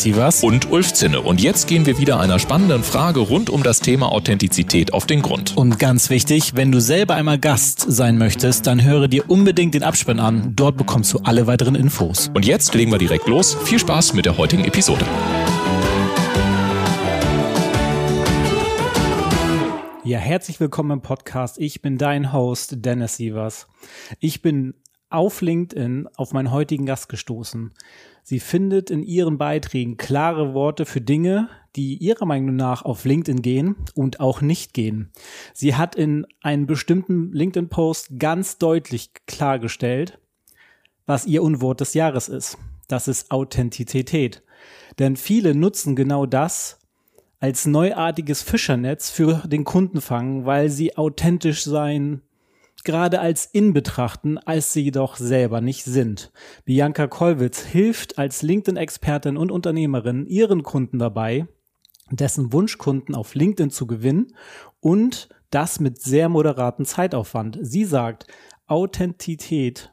Sievers und Ulf Zinne. Und jetzt gehen wir wieder einer spannenden Frage rund um das Thema Authentizität auf den Grund. Und ganz wichtig, wenn du selber einmal Gast sein möchtest, dann höre dir unbedingt den Abspann an. Dort bekommst du alle weiteren Infos. Und jetzt legen wir direkt los. Viel Spaß mit der heutigen Episode. Ja, herzlich willkommen im Podcast. Ich bin dein Host, Dennis Sievers. Ich bin auf LinkedIn auf meinen heutigen Gast gestoßen. Sie findet in ihren Beiträgen klare Worte für Dinge, die ihrer Meinung nach auf LinkedIn gehen und auch nicht gehen. Sie hat in einem bestimmten LinkedIn-Post ganz deutlich klargestellt, was ihr Unwort des Jahres ist. Das ist Authentizität. Denn viele nutzen genau das als neuartiges Fischernetz für den Kundenfang, weil sie authentisch sein gerade als in betrachten, als sie jedoch selber nicht sind. Bianca Kollwitz hilft als LinkedIn-Expertin und Unternehmerin ihren Kunden dabei, dessen Wunschkunden auf LinkedIn zu gewinnen und das mit sehr moderaten Zeitaufwand. Sie sagt, Authentität,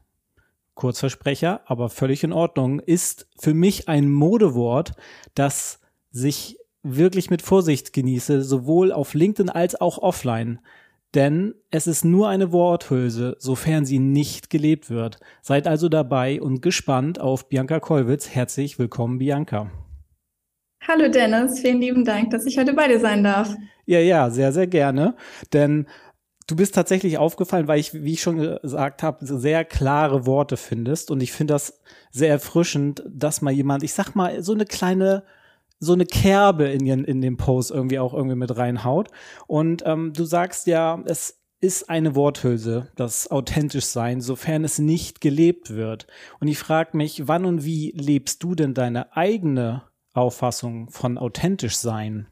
Kurzversprecher, aber völlig in Ordnung, ist für mich ein Modewort, das sich wirklich mit Vorsicht genieße, sowohl auf LinkedIn als auch offline. Denn es ist nur eine Worthülse, sofern sie nicht gelebt wird. Seid also dabei und gespannt auf Bianca Kollwitz. Herzlich willkommen, Bianca. Hallo Dennis, vielen lieben Dank, dass ich heute bei dir sein darf. Ja, ja, sehr, sehr gerne. Denn du bist tatsächlich aufgefallen, weil ich, wie ich schon gesagt habe, sehr klare Worte findest. Und ich finde das sehr erfrischend, dass mal jemand, ich sag mal, so eine kleine so eine Kerbe in, ihren, in den Post irgendwie auch irgendwie mit reinhaut. Und ähm, du sagst ja, es ist eine Worthülse, das authentisch sein, sofern es nicht gelebt wird. Und ich frage mich, wann und wie lebst du denn deine eigene Auffassung von authentisch sein?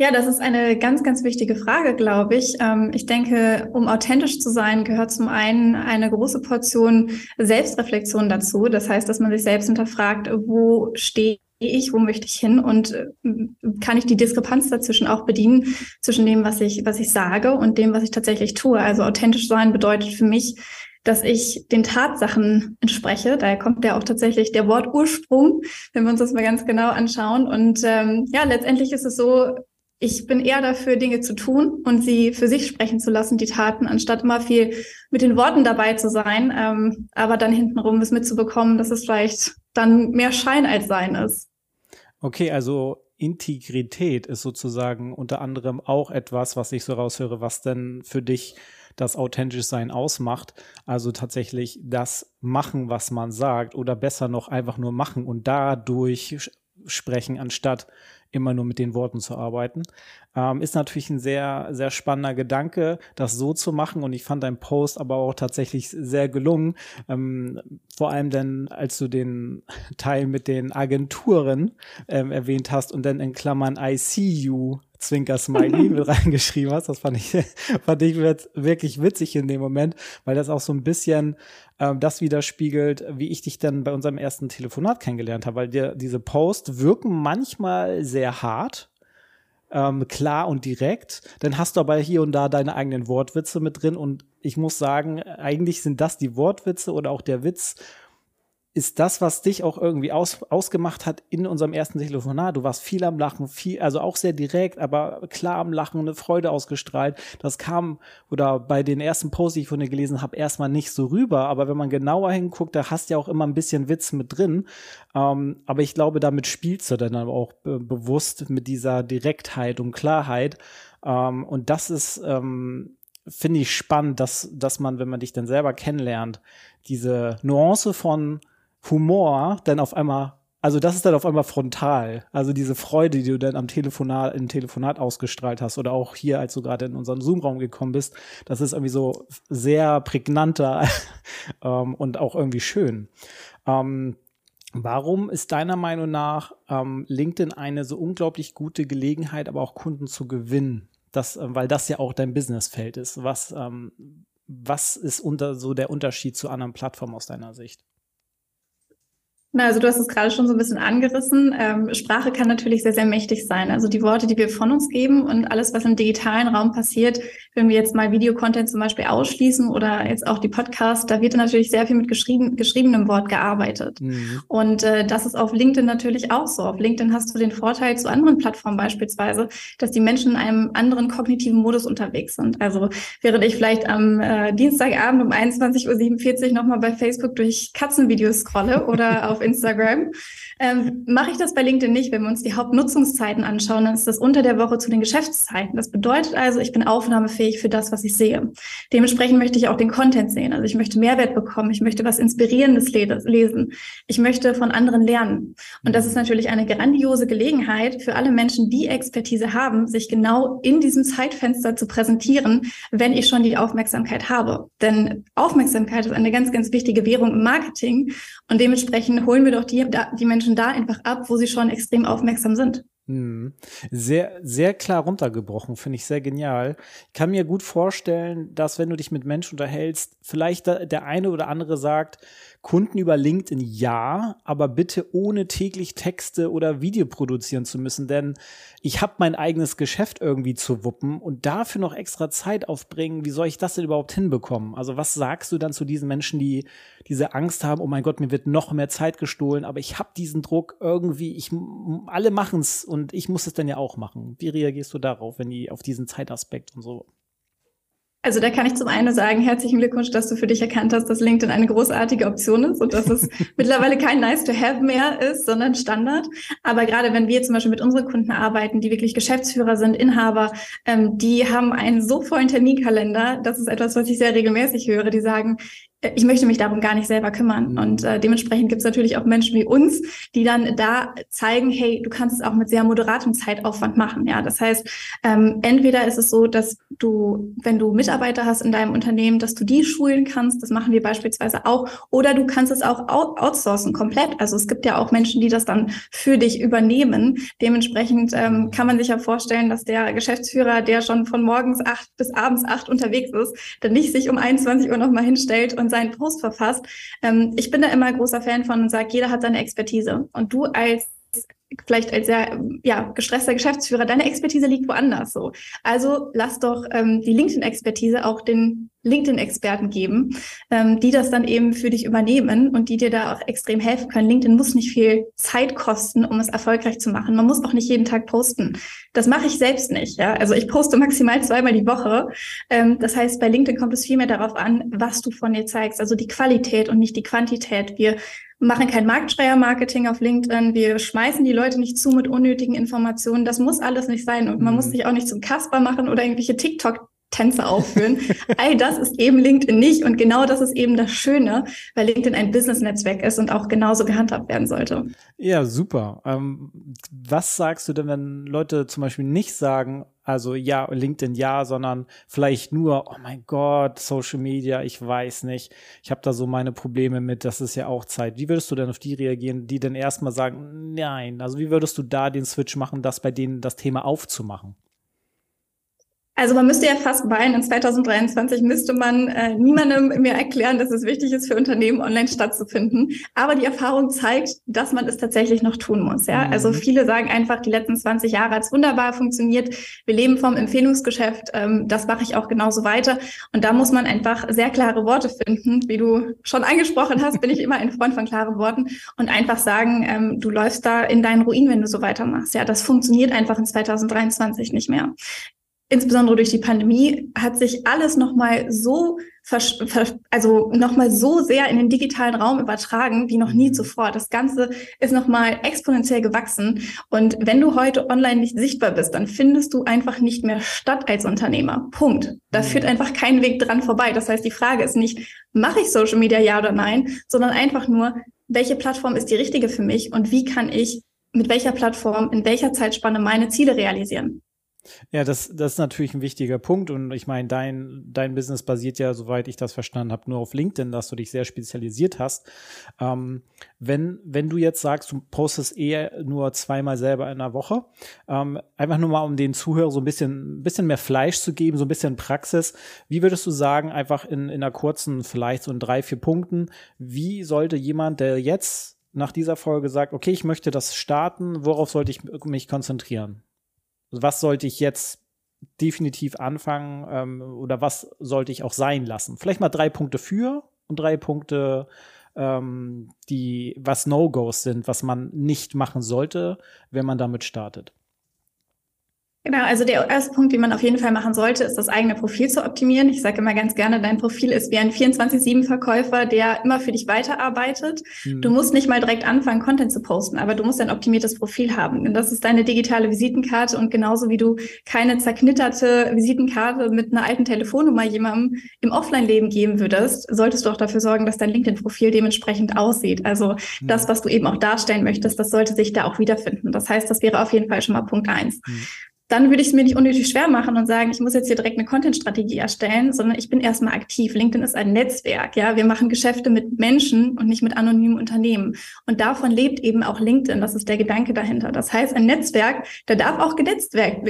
Ja, das ist eine ganz, ganz wichtige Frage, glaube ich. Ähm, ich denke, um authentisch zu sein, gehört zum einen eine große Portion Selbstreflexion dazu. Das heißt, dass man sich selbst hinterfragt, wo stehe ich, wo möchte ich hin und äh, kann ich die Diskrepanz dazwischen auch bedienen, zwischen dem, was ich, was ich sage und dem, was ich tatsächlich tue. Also authentisch sein bedeutet für mich, dass ich den Tatsachen entspreche. Daher kommt ja auch tatsächlich der Wortursprung, wenn wir uns das mal ganz genau anschauen. Und ähm, ja, letztendlich ist es so, ich bin eher dafür, Dinge zu tun und sie für sich sprechen zu lassen, die Taten, anstatt immer viel mit den Worten dabei zu sein, ähm, aber dann hintenrum es mitzubekommen, dass es vielleicht dann mehr Schein als Sein ist. Okay, also Integrität ist sozusagen unter anderem auch etwas, was ich so raushöre, was denn für dich das authentisch sein ausmacht. Also tatsächlich das machen, was man sagt oder besser noch einfach nur machen und dadurch sprechen, anstatt immer nur mit den Worten zu arbeiten. Ähm, ist natürlich ein sehr, sehr spannender Gedanke, das so zu machen. Und ich fand dein Post aber auch tatsächlich sehr gelungen. Ähm, vor allem dann, als du den Teil mit den Agenturen ähm, erwähnt hast und dann in Klammern I see you Zwinker-Smiley mit reingeschrieben hast. Das fand ich, fand ich wirklich witzig in dem Moment, weil das auch so ein bisschen ähm, das widerspiegelt, wie ich dich dann bei unserem ersten Telefonat kennengelernt habe, weil dir diese Posts wirken manchmal sehr hart, ähm, klar und direkt. Dann hast du aber hier und da deine eigenen Wortwitze mit drin und ich muss sagen, eigentlich sind das die Wortwitze oder auch der Witz, ist das, was dich auch irgendwie aus, ausgemacht hat in unserem ersten Telefonat. Du warst viel am Lachen, viel, also auch sehr direkt, aber klar am Lachen, eine Freude ausgestrahlt. Das kam, oder bei den ersten Posts, die ich von dir gelesen habe, erstmal nicht so rüber. Aber wenn man genauer hinguckt, da hast du ja auch immer ein bisschen Witz mit drin. Ähm, aber ich glaube, damit spielst du dann auch be bewusst mit dieser Direktheit und Klarheit. Ähm, und das ist, ähm, finde ich spannend, dass, dass man, wenn man dich dann selber kennenlernt, diese Nuance von Humor dann auf einmal, also das ist dann auf einmal frontal. Also diese Freude, die du dann am Telefonat, im Telefonat ausgestrahlt hast oder auch hier, als du gerade in unseren Zoom-Raum gekommen bist, das ist irgendwie so sehr prägnanter ähm, und auch irgendwie schön. Ähm, Warum ist deiner Meinung nach ähm, LinkedIn eine so unglaublich gute Gelegenheit, aber auch Kunden zu gewinnen? Das, äh, weil das ja auch dein Businessfeld ist. Was, ähm, was ist unter so der Unterschied zu anderen Plattformen aus deiner Sicht? Na, also du hast es gerade schon so ein bisschen angerissen. Ähm, Sprache kann natürlich sehr, sehr mächtig sein. Also die Worte, die wir von uns geben und alles, was im digitalen Raum passiert, wenn wir jetzt mal Videocontent zum Beispiel ausschließen oder jetzt auch die Podcasts, da wird natürlich sehr viel mit geschrieben, geschriebenem Wort gearbeitet. Mhm. Und äh, das ist auf LinkedIn natürlich auch so. Auf LinkedIn hast du den Vorteil zu anderen Plattformen beispielsweise, dass die Menschen in einem anderen kognitiven Modus unterwegs sind. Also während ich vielleicht am äh, Dienstagabend um 21.47 Uhr nochmal bei Facebook durch Katzenvideos scrolle oder auf auf Instagram. Ähm, Mache ich das bei LinkedIn nicht. Wenn wir uns die Hauptnutzungszeiten anschauen, dann ist das unter der Woche zu den Geschäftszeiten. Das bedeutet also, ich bin aufnahmefähig für das, was ich sehe. Dementsprechend möchte ich auch den Content sehen. Also ich möchte Mehrwert bekommen. Ich möchte was Inspirierendes lesen. Ich möchte von anderen lernen. Und das ist natürlich eine grandiose Gelegenheit für alle Menschen, die Expertise haben, sich genau in diesem Zeitfenster zu präsentieren, wenn ich schon die Aufmerksamkeit habe. Denn Aufmerksamkeit ist eine ganz, ganz wichtige Währung im Marketing. Und dementsprechend holen wir doch die, die Menschen da einfach ab, wo sie schon extrem aufmerksam sind. Hm. Sehr, sehr klar runtergebrochen, finde ich sehr genial. Ich kann mir gut vorstellen, dass wenn du dich mit Menschen unterhältst, vielleicht der eine oder andere sagt, Kunden über LinkedIn ja, aber bitte ohne täglich Texte oder Video produzieren zu müssen, denn ich habe mein eigenes Geschäft irgendwie zu wuppen und dafür noch extra Zeit aufbringen. Wie soll ich das denn überhaupt hinbekommen? Also was sagst du dann zu diesen Menschen, die diese Angst haben, oh mein Gott, mir wird noch mehr Zeit gestohlen, aber ich habe diesen Druck irgendwie, ich alle machen's und ich muss es dann ja auch machen. Wie reagierst du darauf, wenn die auf diesen Zeitaspekt und so also da kann ich zum einen sagen, herzlichen Glückwunsch, dass du für dich erkannt hast, dass LinkedIn eine großartige Option ist und dass es mittlerweile kein Nice to Have mehr ist, sondern Standard. Aber gerade wenn wir zum Beispiel mit unseren Kunden arbeiten, die wirklich Geschäftsführer sind, Inhaber, ähm, die haben einen so vollen Terminkalender. Das ist etwas, was ich sehr regelmäßig höre. Die sagen, ich möchte mich darum gar nicht selber kümmern. Mhm. Und äh, dementsprechend gibt es natürlich auch Menschen wie uns, die dann da zeigen, hey, du kannst es auch mit sehr moderatem Zeitaufwand machen. Ja, das heißt, ähm, entweder ist es so, dass du, wenn du Mitarbeiter hast in deinem Unternehmen, dass du die schulen kannst. Das machen wir beispielsweise auch. Oder du kannst es auch outsourcen komplett. Also es gibt ja auch Menschen, die das dann für dich übernehmen. Dementsprechend ähm, kann man sich ja vorstellen, dass der Geschäftsführer, der schon von morgens acht bis abends acht unterwegs ist, dann nicht sich um 21 Uhr nochmal hinstellt und und seinen Post verfasst. Ähm, ich bin da immer großer Fan von und sage, jeder hat seine Expertise. Und du als vielleicht als sehr ja, gestresster Geschäftsführer, deine Expertise liegt woanders so. Also lass doch ähm, die LinkedIn-Expertise auch den LinkedIn-Experten geben, ähm, die das dann eben für dich übernehmen und die dir da auch extrem helfen können. LinkedIn muss nicht viel Zeit kosten, um es erfolgreich zu machen. Man muss auch nicht jeden Tag posten. Das mache ich selbst nicht. Ja? Also ich poste maximal zweimal die Woche. Ähm, das heißt, bei LinkedIn kommt es viel mehr darauf an, was du von dir zeigst. Also die Qualität und nicht die Quantität. Wir machen kein Marktschreier-Marketing auf LinkedIn. Wir schmeißen die Leute nicht zu mit unnötigen Informationen. Das muss alles nicht sein. Und man muss mhm. sich auch nicht zum Kasper machen oder irgendwelche TikTok Tänze aufführen. All das ist eben LinkedIn nicht und genau das ist eben das Schöne, weil LinkedIn ein Business-Netzwerk ist und auch genauso gehandhabt werden sollte. Ja, super. Ähm, was sagst du denn, wenn Leute zum Beispiel nicht sagen, also ja, LinkedIn ja, sondern vielleicht nur, oh mein Gott, Social Media, ich weiß nicht. Ich habe da so meine Probleme mit, das ist ja auch Zeit. Wie würdest du denn auf die reagieren, die dann erstmal sagen, nein, also wie würdest du da den Switch machen, das bei denen das Thema aufzumachen? Also man müsste ja fast weinen, in 2023 müsste man äh, niemandem mehr erklären, dass es wichtig ist, für Unternehmen online stattzufinden. Aber die Erfahrung zeigt, dass man es tatsächlich noch tun muss. Ja? Mhm. Also viele sagen einfach, die letzten 20 Jahre hat es wunderbar funktioniert. Wir leben vom Empfehlungsgeschäft. Ähm, das mache ich auch genauso weiter. Und da muss man einfach sehr klare Worte finden. Wie du schon angesprochen hast, bin ich immer ein Freund von klaren Worten. Und einfach sagen, ähm, du läufst da in deinen Ruin, wenn du so weitermachst. Ja, das funktioniert einfach in 2023 nicht mehr insbesondere durch die Pandemie hat sich alles nochmal so, also nochmal so sehr in den digitalen Raum übertragen wie noch nie mhm. zuvor. Das Ganze ist nochmal exponentiell gewachsen. Und wenn du heute online nicht sichtbar bist, dann findest du einfach nicht mehr statt als Unternehmer. Punkt. Da mhm. führt einfach kein Weg dran vorbei. Das heißt, die Frage ist nicht, mache ich Social Media ja oder nein, sondern einfach nur, welche Plattform ist die richtige für mich und wie kann ich mit welcher Plattform in welcher Zeitspanne meine Ziele realisieren? Ja, das, das ist natürlich ein wichtiger Punkt. Und ich meine, dein, dein Business basiert ja, soweit ich das verstanden habe, nur auf LinkedIn, dass du dich sehr spezialisiert hast. Ähm, wenn, wenn du jetzt sagst, du postest eher nur zweimal selber in der Woche, ähm, einfach nur mal, um den Zuhörer so ein bisschen, ein bisschen mehr Fleisch zu geben, so ein bisschen Praxis. Wie würdest du sagen, einfach in, in einer kurzen, vielleicht so in drei, vier Punkten, wie sollte jemand, der jetzt nach dieser Folge sagt, okay, ich möchte das starten, worauf sollte ich mich konzentrieren? Was sollte ich jetzt definitiv anfangen ähm, oder was sollte ich auch sein lassen? Vielleicht mal drei Punkte für und drei Punkte, ähm, die was No-Gos sind, was man nicht machen sollte, wenn man damit startet. Genau, also der erste Punkt, den man auf jeden Fall machen sollte, ist das eigene Profil zu optimieren. Ich sage immer ganz gerne, dein Profil ist wie ein 24-7-Verkäufer, der immer für dich weiterarbeitet. Mhm. Du musst nicht mal direkt anfangen, Content zu posten, aber du musst ein optimiertes Profil haben. Und das ist deine digitale Visitenkarte und genauso wie du keine zerknitterte Visitenkarte mit einer alten Telefonnummer jemandem im Offline-Leben geben würdest, solltest du auch dafür sorgen, dass dein LinkedIn-Profil dementsprechend aussieht. Also mhm. das, was du eben auch darstellen möchtest, das sollte sich da auch wiederfinden. Das heißt, das wäre auf jeden Fall schon mal Punkt eins. Mhm dann würde ich es mir nicht unnötig schwer machen und sagen, ich muss jetzt hier direkt eine Content-Strategie erstellen, sondern ich bin erstmal aktiv. LinkedIn ist ein Netzwerk, ja. Wir machen Geschäfte mit Menschen und nicht mit anonymen Unternehmen. Und davon lebt eben auch LinkedIn. Das ist der Gedanke dahinter. Das heißt, ein Netzwerk, da darf auch genetzwerkt,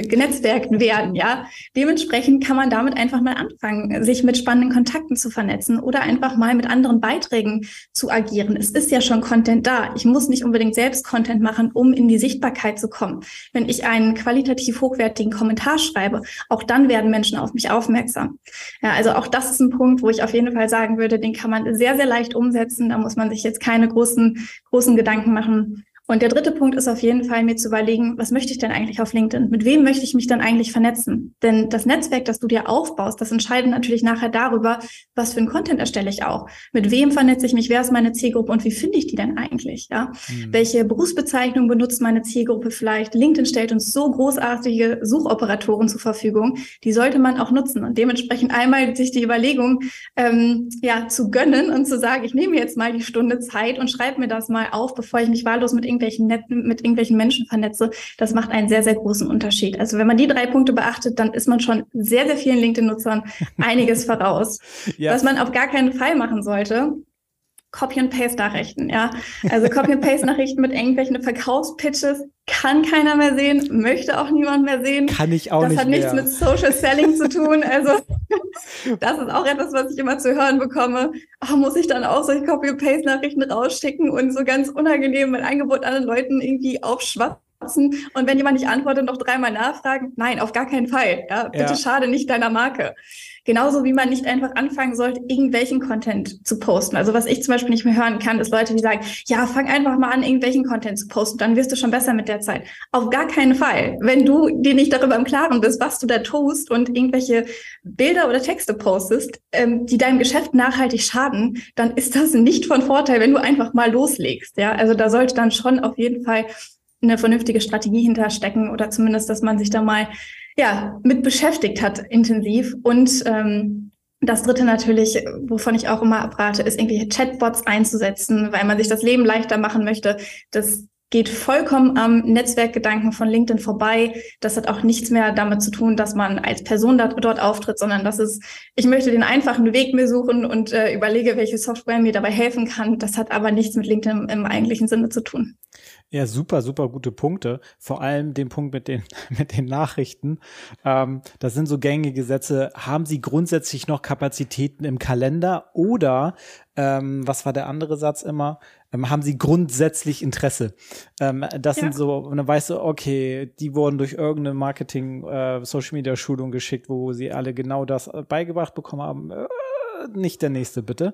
werden, ja. Dementsprechend kann man damit einfach mal anfangen, sich mit spannenden Kontakten zu vernetzen oder einfach mal mit anderen Beiträgen zu agieren. Es ist ja schon Content da. Ich muss nicht unbedingt selbst Content machen, um in die Sichtbarkeit zu kommen. Wenn ich einen qualitativ hochwertigen Kommentar schreibe, auch dann werden Menschen auf mich aufmerksam. Ja, also auch das ist ein Punkt, wo ich auf jeden Fall sagen würde, den kann man sehr, sehr leicht umsetzen. Da muss man sich jetzt keine großen, großen Gedanken machen. Und der dritte Punkt ist auf jeden Fall, mir zu überlegen, was möchte ich denn eigentlich auf LinkedIn? Mit wem möchte ich mich dann eigentlich vernetzen? Denn das Netzwerk, das du dir aufbaust, das entscheidet natürlich nachher darüber, was für ein Content erstelle ich auch. Mit wem vernetze ich mich? Wer ist meine Zielgruppe und wie finde ich die denn eigentlich? Ja? Mhm. Welche Berufsbezeichnung benutzt meine Zielgruppe vielleicht? LinkedIn stellt uns so großartige Suchoperatoren zur Verfügung. Die sollte man auch nutzen und dementsprechend einmal sich die Überlegung ähm, ja zu gönnen und zu sagen, ich nehme jetzt mal die Stunde Zeit und schreibe mir das mal auf, bevor ich mich wahllos mit irgendwelchen Netzen, mit irgendwelchen Menschen vernetze, das macht einen sehr, sehr großen Unterschied. Also wenn man die drei Punkte beachtet, dann ist man schon sehr, sehr vielen LinkedIn-Nutzern einiges voraus. Ja. Was man auf gar keinen Fall machen sollte, Copy and Paste Nachrichten, ja. Also Copy and Paste Nachrichten mit irgendwelchen Verkaufspitches kann keiner mehr sehen, möchte auch niemand mehr sehen. Kann ich auch das nicht. Das hat nichts mit Social Selling zu tun. Also das ist auch etwas, was ich immer zu hören bekomme. Ach, muss ich dann auch solche Copy and Paste Nachrichten rausschicken und so ganz unangenehm mein Angebot anderen Leuten irgendwie aufschwatzen? und wenn jemand nicht antwortet, noch dreimal nachfragen. Nein, auf gar keinen Fall. Ja, bitte ja. schade nicht deiner Marke. Genauso wie man nicht einfach anfangen sollte, irgendwelchen Content zu posten. Also was ich zum Beispiel nicht mehr hören kann, ist Leute, die sagen, ja, fang einfach mal an, irgendwelchen Content zu posten, dann wirst du schon besser mit der Zeit. Auf gar keinen Fall. Wenn du dir nicht darüber im Klaren bist, was du da tust und irgendwelche Bilder oder Texte postest, ähm, die deinem Geschäft nachhaltig schaden, dann ist das nicht von Vorteil, wenn du einfach mal loslegst. Ja, also da sollte dann schon auf jeden Fall eine vernünftige Strategie hinterstecken oder zumindest, dass man sich da mal ja, mit beschäftigt hat, intensiv. Und ähm, das dritte natürlich, wovon ich auch immer abrate, ist irgendwie Chatbots einzusetzen, weil man sich das Leben leichter machen möchte. Das geht vollkommen am Netzwerkgedanken von LinkedIn vorbei. Das hat auch nichts mehr damit zu tun, dass man als Person dort, dort auftritt, sondern das ist, ich möchte den einfachen Weg mir suchen und äh, überlege, welche Software mir dabei helfen kann. Das hat aber nichts mit LinkedIn im eigentlichen Sinne zu tun. Ja, super, super gute Punkte. Vor allem den Punkt mit den, mit den Nachrichten. Ähm, das sind so gängige Sätze. Haben Sie grundsätzlich noch Kapazitäten im Kalender oder, ähm, was war der andere Satz immer? Ähm, haben Sie grundsätzlich Interesse? Ähm, das ja. sind so, und dann weißt du, okay, die wurden durch irgendeine Marketing, äh, Social Media Schulung geschickt, wo sie alle genau das äh, beigebracht bekommen haben. Äh, nicht der nächste, bitte.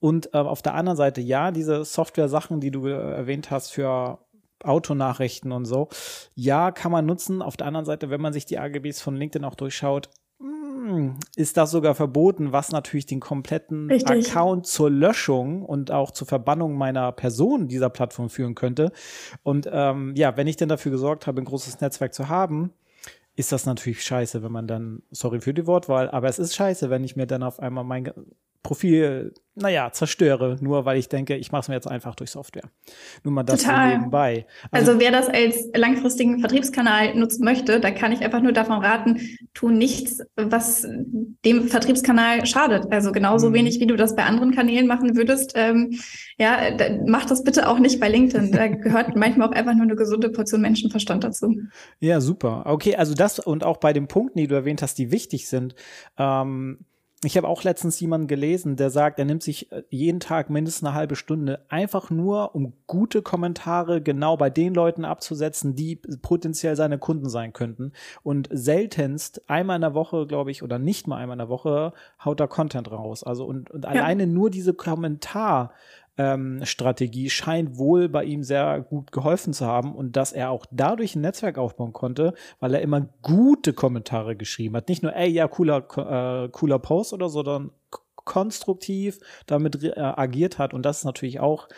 Und äh, auf der anderen Seite, ja, diese Software-Sachen, die du äh, erwähnt hast für Autonachrichten und so. Ja, kann man nutzen. Auf der anderen Seite, wenn man sich die AGBs von LinkedIn auch durchschaut, hm, ist das sogar verboten, was natürlich den kompletten Richtig. Account zur Löschung und auch zur Verbannung meiner Person dieser Plattform führen könnte. Und ähm, ja, wenn ich denn dafür gesorgt habe, ein großes Netzwerk zu haben, ist das natürlich scheiße, wenn man dann, sorry für die Wortwahl, aber es ist scheiße, wenn ich mir dann auf einmal mein Profil naja, zerstöre, nur weil ich denke, ich mache es mir jetzt einfach durch Software. Nur mal das Total. nebenbei. Also, also, wer das als langfristigen Vertriebskanal nutzen möchte, da kann ich einfach nur davon raten, tu nichts, was dem Vertriebskanal schadet. Also genauso mhm. wenig, wie du das bei anderen Kanälen machen würdest. Ähm, ja, da, mach das bitte auch nicht bei LinkedIn. Da gehört manchmal auch einfach nur eine gesunde Portion Menschenverstand dazu. Ja, super. Okay, also das und auch bei den Punkten, die du erwähnt hast, die wichtig sind. Ähm, ich habe auch letztens jemanden gelesen, der sagt, er nimmt sich äh, jeden Tag mindestens eine halbe Stunde einfach nur, um gute Kommentare genau bei den Leuten abzusetzen, die potenziell seine Kunden sein könnten. Und seltenst einmal in der Woche, glaube ich, oder nicht mal einmal in der Woche haut er Content raus. Also und, und ja. alleine nur diese Kommentar ähm, Strategie scheint wohl bei ihm sehr gut geholfen zu haben und dass er auch dadurch ein Netzwerk aufbauen konnte, weil er immer gute Kommentare geschrieben hat. Nicht nur, ey, ja, cooler, äh, cooler Post oder so, sondern konstruktiv damit äh, agiert hat. Und das ist natürlich auch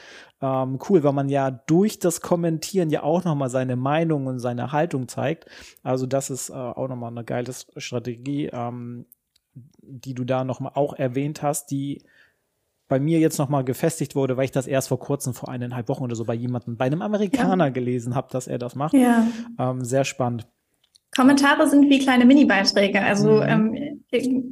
ähm, cool, weil man ja durch das Kommentieren ja auch nochmal seine Meinung und seine Haltung zeigt. Also das ist äh, auch nochmal eine geile Strategie, ähm, die du da nochmal auch erwähnt hast, die bei mir jetzt nochmal gefestigt wurde, weil ich das erst vor kurzem, vor eineinhalb Wochen oder so bei jemandem, bei einem Amerikaner ja. gelesen habe, dass er das macht. Ja. Ähm, sehr spannend. Kommentare sind wie kleine Mini-Beiträge. Also mhm. ähm,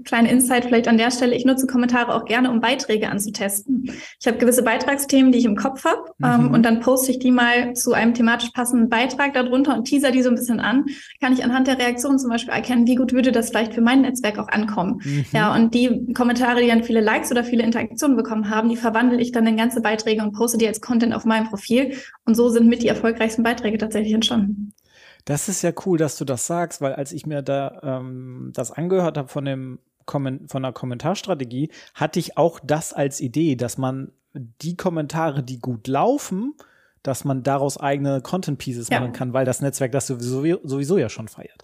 kleine Insight vielleicht an der Stelle. Ich nutze Kommentare auch gerne, um Beiträge anzutesten. Ich habe gewisse Beitragsthemen, die ich im Kopf habe, ähm, mhm. und dann poste ich die mal zu einem thematisch passenden Beitrag darunter und teaser die so ein bisschen an. Kann ich anhand der Reaktion zum Beispiel erkennen, wie gut würde das vielleicht für mein Netzwerk auch ankommen. Mhm. Ja, und die Kommentare, die dann viele Likes oder viele Interaktionen bekommen haben, die verwandle ich dann in ganze Beiträge und poste die als Content auf meinem Profil. Und so sind mit die erfolgreichsten Beiträge tatsächlich entstanden. Das ist ja cool, dass du das sagst, weil als ich mir da ähm, das angehört habe von dem Komment von der Kommentarstrategie, hatte ich auch das als Idee, dass man die Kommentare, die gut laufen, dass man daraus eigene Content Pieces ja. machen kann, weil das Netzwerk das sowieso, sowieso ja schon feiert.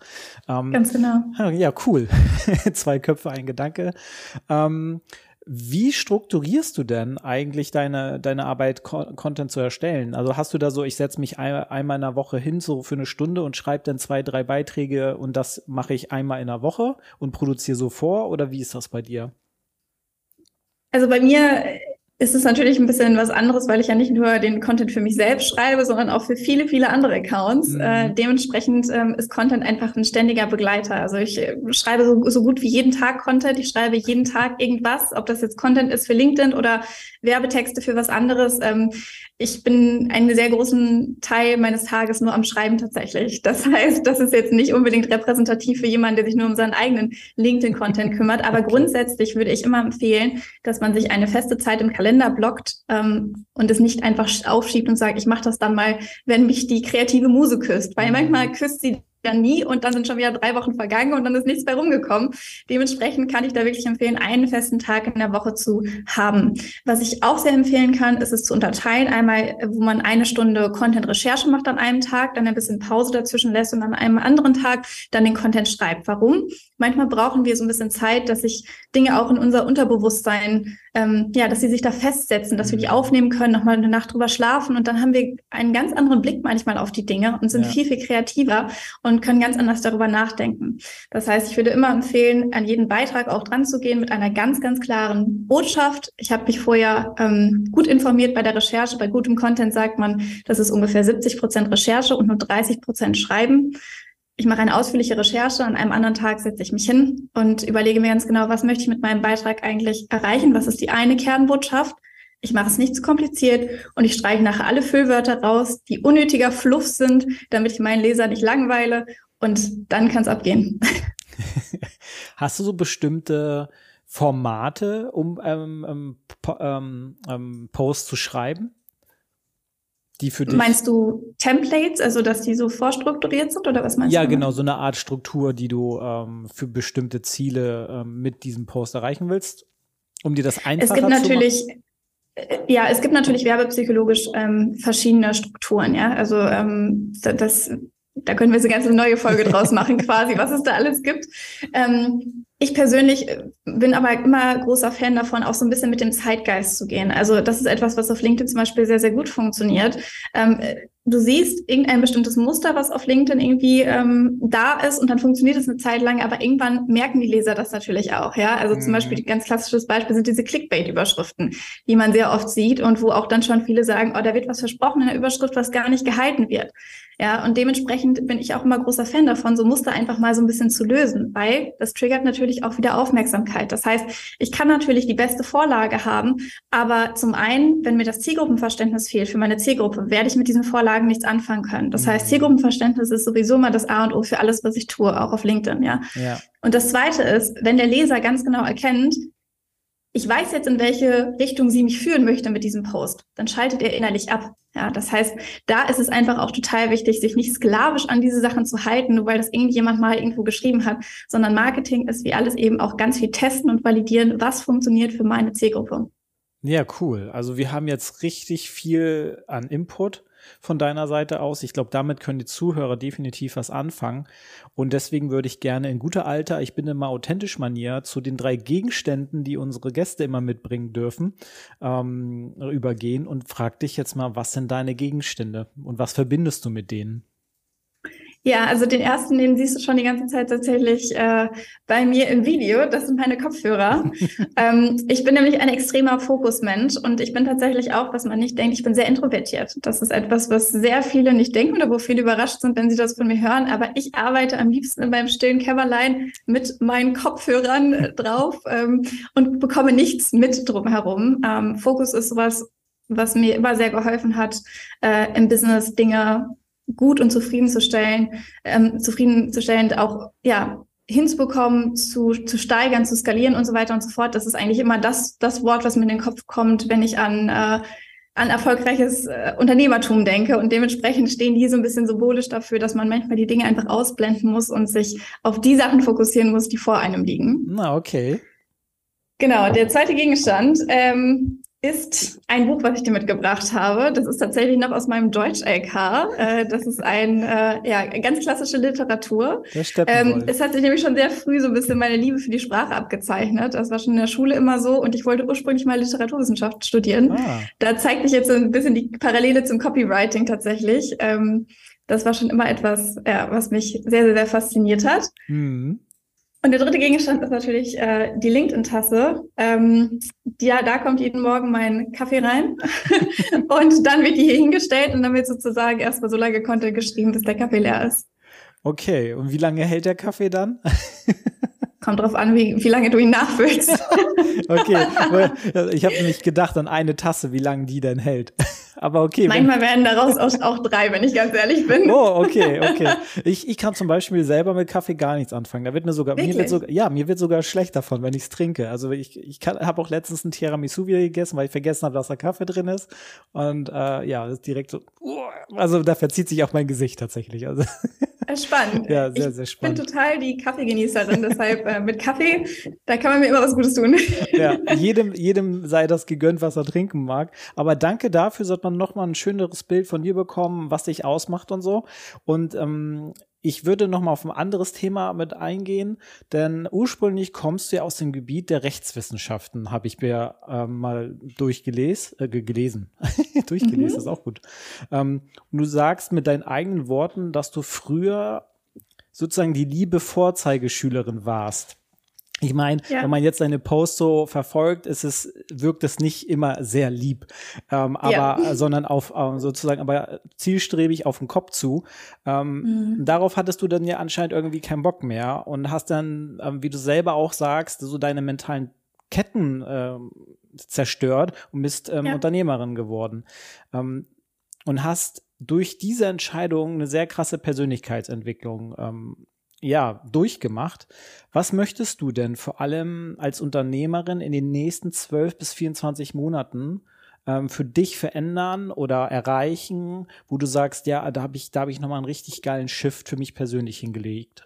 Ähm, Ganz genau. Ja, cool. Zwei Köpfe, ein Gedanke. Ähm, wie strukturierst du denn eigentlich deine, deine Arbeit, Content zu erstellen? Also hast du da so, ich setze mich ein, einmal in der Woche hin, so für eine Stunde und schreibe dann zwei, drei Beiträge und das mache ich einmal in der Woche und produziere so vor? Oder wie ist das bei dir? Also bei mir ist es natürlich ein bisschen was anderes, weil ich ja nicht nur den Content für mich selbst schreibe, sondern auch für viele, viele andere Accounts. Mhm. Äh, dementsprechend ähm, ist Content einfach ein ständiger Begleiter. Also ich äh, schreibe so, so gut wie jeden Tag Content. Ich schreibe jeden Tag irgendwas, ob das jetzt Content ist für LinkedIn oder Werbetexte für was anderes. Ähm, ich bin einen sehr großen Teil meines Tages nur am Schreiben tatsächlich. Das heißt, das ist jetzt nicht unbedingt repräsentativ für jemanden, der sich nur um seinen eigenen LinkedIn-Content kümmert. Aber grundsätzlich würde ich immer empfehlen, dass man sich eine feste Zeit im Kalender blockt ähm, und es nicht einfach aufschiebt und sagt, ich mache das dann mal, wenn mich die kreative Muse küsst. Weil manchmal küsst sie dann nie und dann sind schon wieder drei Wochen vergangen und dann ist nichts mehr rumgekommen. Dementsprechend kann ich da wirklich empfehlen, einen festen Tag in der Woche zu haben. Was ich auch sehr empfehlen kann, ist es zu unterteilen. Einmal, wo man eine Stunde Content-Recherche macht an einem Tag, dann ein bisschen Pause dazwischen lässt und an einem anderen Tag dann den Content schreibt. Warum? Manchmal brauchen wir so ein bisschen Zeit, dass sich Dinge auch in unser Unterbewusstsein ähm, ja, dass sie sich da festsetzen, dass wir die mhm. aufnehmen können, nochmal eine Nacht drüber schlafen und dann haben wir einen ganz anderen Blick manchmal auf die Dinge und sind ja. viel, viel kreativer und können ganz anders darüber nachdenken. Das heißt, ich würde immer empfehlen, an jeden Beitrag auch dran zu gehen mit einer ganz, ganz klaren Botschaft. Ich habe mich vorher ähm, gut informiert bei der Recherche. Bei gutem Content sagt man, das ist ungefähr 70 Prozent Recherche und nur 30 Prozent Schreiben ich mache eine ausführliche Recherche, an einem anderen Tag setze ich mich hin und überlege mir ganz genau, was möchte ich mit meinem Beitrag eigentlich erreichen, was ist die eine Kernbotschaft. Ich mache es nicht zu kompliziert und ich streiche nachher alle Füllwörter raus, die unnötiger Fluff sind, damit ich meinen Leser nicht langweile und dann kann es abgehen. Hast du so bestimmte Formate, um ähm, ähm, ähm, ähm Posts zu schreiben? Die für dich. Meinst du Templates, also dass die so vorstrukturiert sind oder was meinst ja, du? Ja, genau, so eine Art Struktur, die du ähm, für bestimmte Ziele ähm, mit diesem Post erreichen willst, um dir das einfacher zu machen. Es gibt natürlich äh, ja, es gibt natürlich werbepsychologisch ähm, verschiedene Strukturen, ja. Also ähm, das, da können wir so eine ganze neue Folge draus machen, quasi, was es da alles gibt. Ähm, ich persönlich äh, bin aber immer großer Fan davon, auch so ein bisschen mit dem Zeitgeist zu gehen. Also das ist etwas, was auf LinkedIn zum Beispiel sehr, sehr gut funktioniert. Ähm, du siehst irgendein bestimmtes Muster, was auf LinkedIn irgendwie ähm, da ist und dann funktioniert es eine Zeit lang, aber irgendwann merken die Leser das natürlich auch, ja. Also mhm. zum Beispiel, ganz klassisches Beispiel sind diese Clickbait-Überschriften, die man sehr oft sieht und wo auch dann schon viele sagen, oh, da wird was versprochen in der Überschrift, was gar nicht gehalten wird. Ja, und dementsprechend bin ich auch immer großer Fan davon, so Muster einfach mal so ein bisschen zu lösen, weil das triggert natürlich auch wieder Aufmerksamkeit. Das heißt, ich kann natürlich die beste Vorlage haben, aber zum einen, wenn mir das Zielgruppenverständnis fehlt für meine Zielgruppe, werde ich mit diesen Vorlagen nichts anfangen können. Das heißt, mhm. Zielgruppenverständnis ist sowieso mal das A und O für alles, was ich tue, auch auf LinkedIn, ja. ja. Und das zweite ist, wenn der Leser ganz genau erkennt, ich weiß jetzt, in welche Richtung sie mich führen möchte mit diesem Post, dann schaltet er innerlich ab. Ja, das heißt, da ist es einfach auch total wichtig, sich nicht sklavisch an diese Sachen zu halten, nur weil das irgendjemand mal irgendwo geschrieben hat, sondern Marketing ist wie alles eben auch ganz viel testen und validieren, was funktioniert für meine Zielgruppe. Ja, cool. Also wir haben jetzt richtig viel an Input von deiner Seite aus. Ich glaube, damit können die Zuhörer definitiv was anfangen. Und deswegen würde ich gerne in guter Alter, ich bin immer authentisch Manier, zu den drei Gegenständen, die unsere Gäste immer mitbringen dürfen, ähm, übergehen und frag dich jetzt mal, was sind deine Gegenstände und was verbindest du mit denen? Ja, also den ersten, den siehst du schon die ganze Zeit tatsächlich äh, bei mir im Video. Das sind meine Kopfhörer. ähm, ich bin nämlich ein extremer Fokusmensch und ich bin tatsächlich auch, was man nicht denkt, ich bin sehr introvertiert. Das ist etwas, was sehr viele nicht denken oder wo viele überrascht sind, wenn sie das von mir hören. Aber ich arbeite am liebsten in meinem stillen Kämmerlein mit meinen Kopfhörern äh, drauf ähm, und bekomme nichts mit drumherum. Ähm, Fokus ist sowas, was mir immer sehr geholfen hat, äh, im Business Dinge gut und zufriedenzustellen, ähm, zufriedenzustellen, auch ja hinzubekommen, zu, zu steigern, zu skalieren und so weiter und so fort. Das ist eigentlich immer das, das Wort, was mir in den Kopf kommt, wenn ich an, äh, an erfolgreiches äh, Unternehmertum denke. Und dementsprechend stehen die so ein bisschen symbolisch dafür, dass man manchmal die Dinge einfach ausblenden muss und sich auf die Sachen fokussieren muss, die vor einem liegen. Na, okay. Genau, der zweite Gegenstand ähm, ist ein Buch, was ich dir mitgebracht habe. Das ist tatsächlich noch aus meinem Deutsch-LK. Äh, das ist ein, äh, ja, ganz klassische Literatur. Ähm, es hat sich nämlich schon sehr früh so ein bisschen meine Liebe für die Sprache abgezeichnet. Das war schon in der Schule immer so und ich wollte ursprünglich mal Literaturwissenschaft studieren. Ah. Da zeigt sich jetzt so ein bisschen die Parallele zum Copywriting tatsächlich. Ähm, das war schon immer etwas, ja, was mich sehr, sehr, sehr fasziniert hat. Mhm. Und der dritte Gegenstand ist natürlich äh, die LinkedIn-Tasse. Ähm, ja, da kommt jeden Morgen mein Kaffee rein und dann wird die hier hingestellt und dann wird sozusagen erstmal so lange Content geschrieben, bis der Kaffee leer ist. Okay, und wie lange hält der Kaffee dann? Kommt drauf an, wie, wie lange du ihn nachfüllst. okay, ich habe nämlich gedacht an eine Tasse, wie lange die denn hält. Aber okay. Manchmal werden daraus auch, drei, wenn ich ganz ehrlich bin. Oh, okay, okay. Ich, ich kann zum Beispiel selber mit Kaffee gar nichts anfangen. Da wird mir sogar, mir wird sogar, ja, mir wird sogar schlecht davon, wenn ich es trinke. Also ich, ich habe auch letztens ein Tiramisu wieder gegessen, weil ich vergessen habe, dass da Kaffee drin ist. Und äh, ja, das ist direkt so, also da verzieht sich auch mein Gesicht tatsächlich. Also. Spannend. Ja, sehr, sehr spannend. Ich bin total die Kaffeegenießerin, deshalb äh, mit Kaffee, da kann man mir immer was Gutes tun. Ja, jedem, jedem sei das gegönnt, was er trinken mag. Aber danke dafür, sollte man noch mal ein schöneres Bild von dir bekommen, was dich ausmacht und so. Und ähm, ich würde noch mal auf ein anderes Thema mit eingehen, denn ursprünglich kommst du ja aus dem Gebiet der Rechtswissenschaften, habe ich mir äh, mal durchgelesen, äh, gelesen. durchgelesen mhm. ist auch gut. Ähm, und du sagst mit deinen eigenen Worten, dass du früher sozusagen die liebe Vorzeigeschülerin warst. Ich meine, ja. wenn man jetzt deine Post so verfolgt, ist es, wirkt es nicht immer sehr lieb, ähm, aber, ja. sondern auf äh, sozusagen, aber zielstrebig auf den Kopf zu. Ähm, mhm. Darauf hattest du dann ja anscheinend irgendwie keinen Bock mehr und hast dann, ähm, wie du selber auch sagst, so deine mentalen Ketten äh, zerstört und bist ähm, ja. Unternehmerin geworden. Ähm, und hast durch diese Entscheidung eine sehr krasse Persönlichkeitsentwicklung ähm, ja, durchgemacht. Was möchtest du denn vor allem als Unternehmerin in den nächsten 12 bis 24 Monaten ähm, für dich verändern oder erreichen, wo du sagst, ja, da habe ich, da habe ich nochmal einen richtig geilen Shift für mich persönlich hingelegt?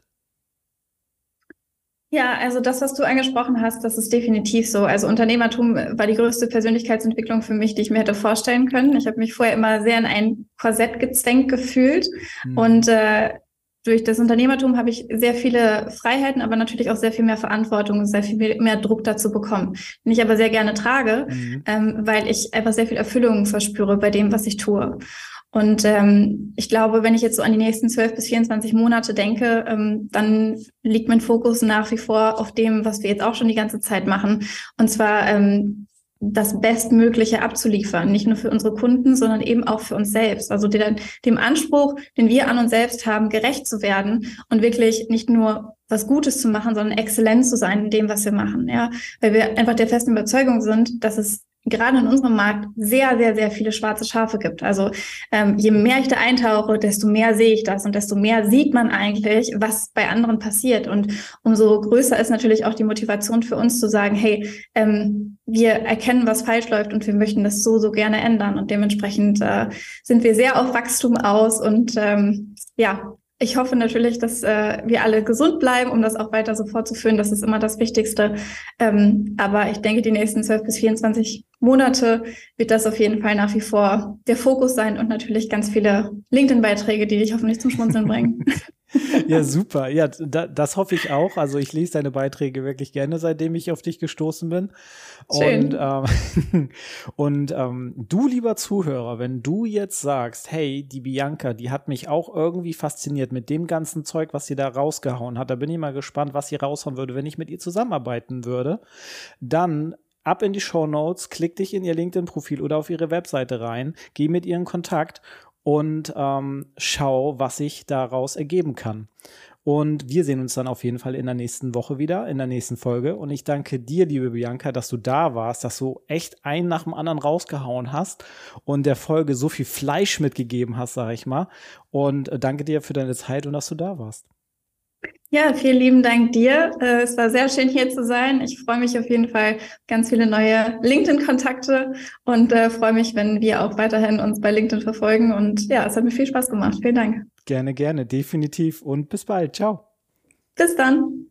Ja, also das, was du angesprochen hast, das ist definitiv so. Also Unternehmertum war die größte Persönlichkeitsentwicklung für mich, die ich mir hätte vorstellen können. Ich habe mich vorher immer sehr in ein Korsett gezwängt gefühlt mhm. und äh, durch das Unternehmertum habe ich sehr viele Freiheiten, aber natürlich auch sehr viel mehr Verantwortung und sehr viel mehr Druck dazu bekommen, den ich aber sehr gerne trage, mhm. ähm, weil ich einfach sehr viel Erfüllung verspüre bei dem, was ich tue. Und ähm, ich glaube, wenn ich jetzt so an die nächsten 12 bis 24 Monate denke, ähm, dann liegt mein Fokus nach wie vor auf dem, was wir jetzt auch schon die ganze Zeit machen. Und zwar ähm, das Bestmögliche abzuliefern, nicht nur für unsere Kunden, sondern eben auch für uns selbst. Also den, dem Anspruch, den wir an uns selbst haben, gerecht zu werden und wirklich nicht nur was Gutes zu machen, sondern exzellent zu sein in dem, was wir machen. Ja, weil wir einfach der festen Überzeugung sind, dass es gerade in unserem Markt sehr, sehr, sehr viele schwarze Schafe gibt. Also ähm, je mehr ich da eintauche, desto mehr sehe ich das und desto mehr sieht man eigentlich, was bei anderen passiert. Und umso größer ist natürlich auch die Motivation für uns zu sagen, hey, ähm, wir erkennen, was falsch läuft und wir möchten das so, so gerne ändern. Und dementsprechend äh, sind wir sehr auf Wachstum aus und ähm, ja, ich hoffe natürlich, dass äh, wir alle gesund bleiben, um das auch weiter so fortzuführen. Das ist immer das Wichtigste. Ähm, aber ich denke, die nächsten 12 bis 24 Monate wird das auf jeden Fall nach wie vor der Fokus sein und natürlich ganz viele LinkedIn-Beiträge, die dich hoffentlich zum Schmunzeln bringen. ja, super. Ja, da, das hoffe ich auch. Also ich lese deine Beiträge wirklich gerne, seitdem ich auf dich gestoßen bin. Und, ähm, und ähm, du, lieber Zuhörer, wenn du jetzt sagst, hey, die Bianca, die hat mich auch irgendwie fasziniert mit dem ganzen Zeug, was sie da rausgehauen hat. Da bin ich mal gespannt, was sie raushauen würde, wenn ich mit ihr zusammenarbeiten würde. Dann ab in die Show Notes, klick dich in ihr LinkedIn-Profil oder auf ihre Webseite rein, geh mit ihr in Kontakt und ähm, schau, was sich daraus ergeben kann. Und wir sehen uns dann auf jeden Fall in der nächsten Woche wieder, in der nächsten Folge. Und ich danke dir, liebe Bianca, dass du da warst, dass du echt einen nach dem anderen rausgehauen hast und der Folge so viel Fleisch mitgegeben hast, sag ich mal. Und äh, danke dir für deine Zeit und dass du da warst. Ja, vielen lieben Dank dir. Äh, es war sehr schön hier zu sein. Ich freue mich auf jeden Fall ganz viele neue LinkedIn-Kontakte und äh, freue mich, wenn wir auch weiterhin uns bei LinkedIn verfolgen. Und ja, es hat mir viel Spaß gemacht. Vielen Dank. Gerne, gerne, definitiv. Und bis bald. Ciao. Bis dann.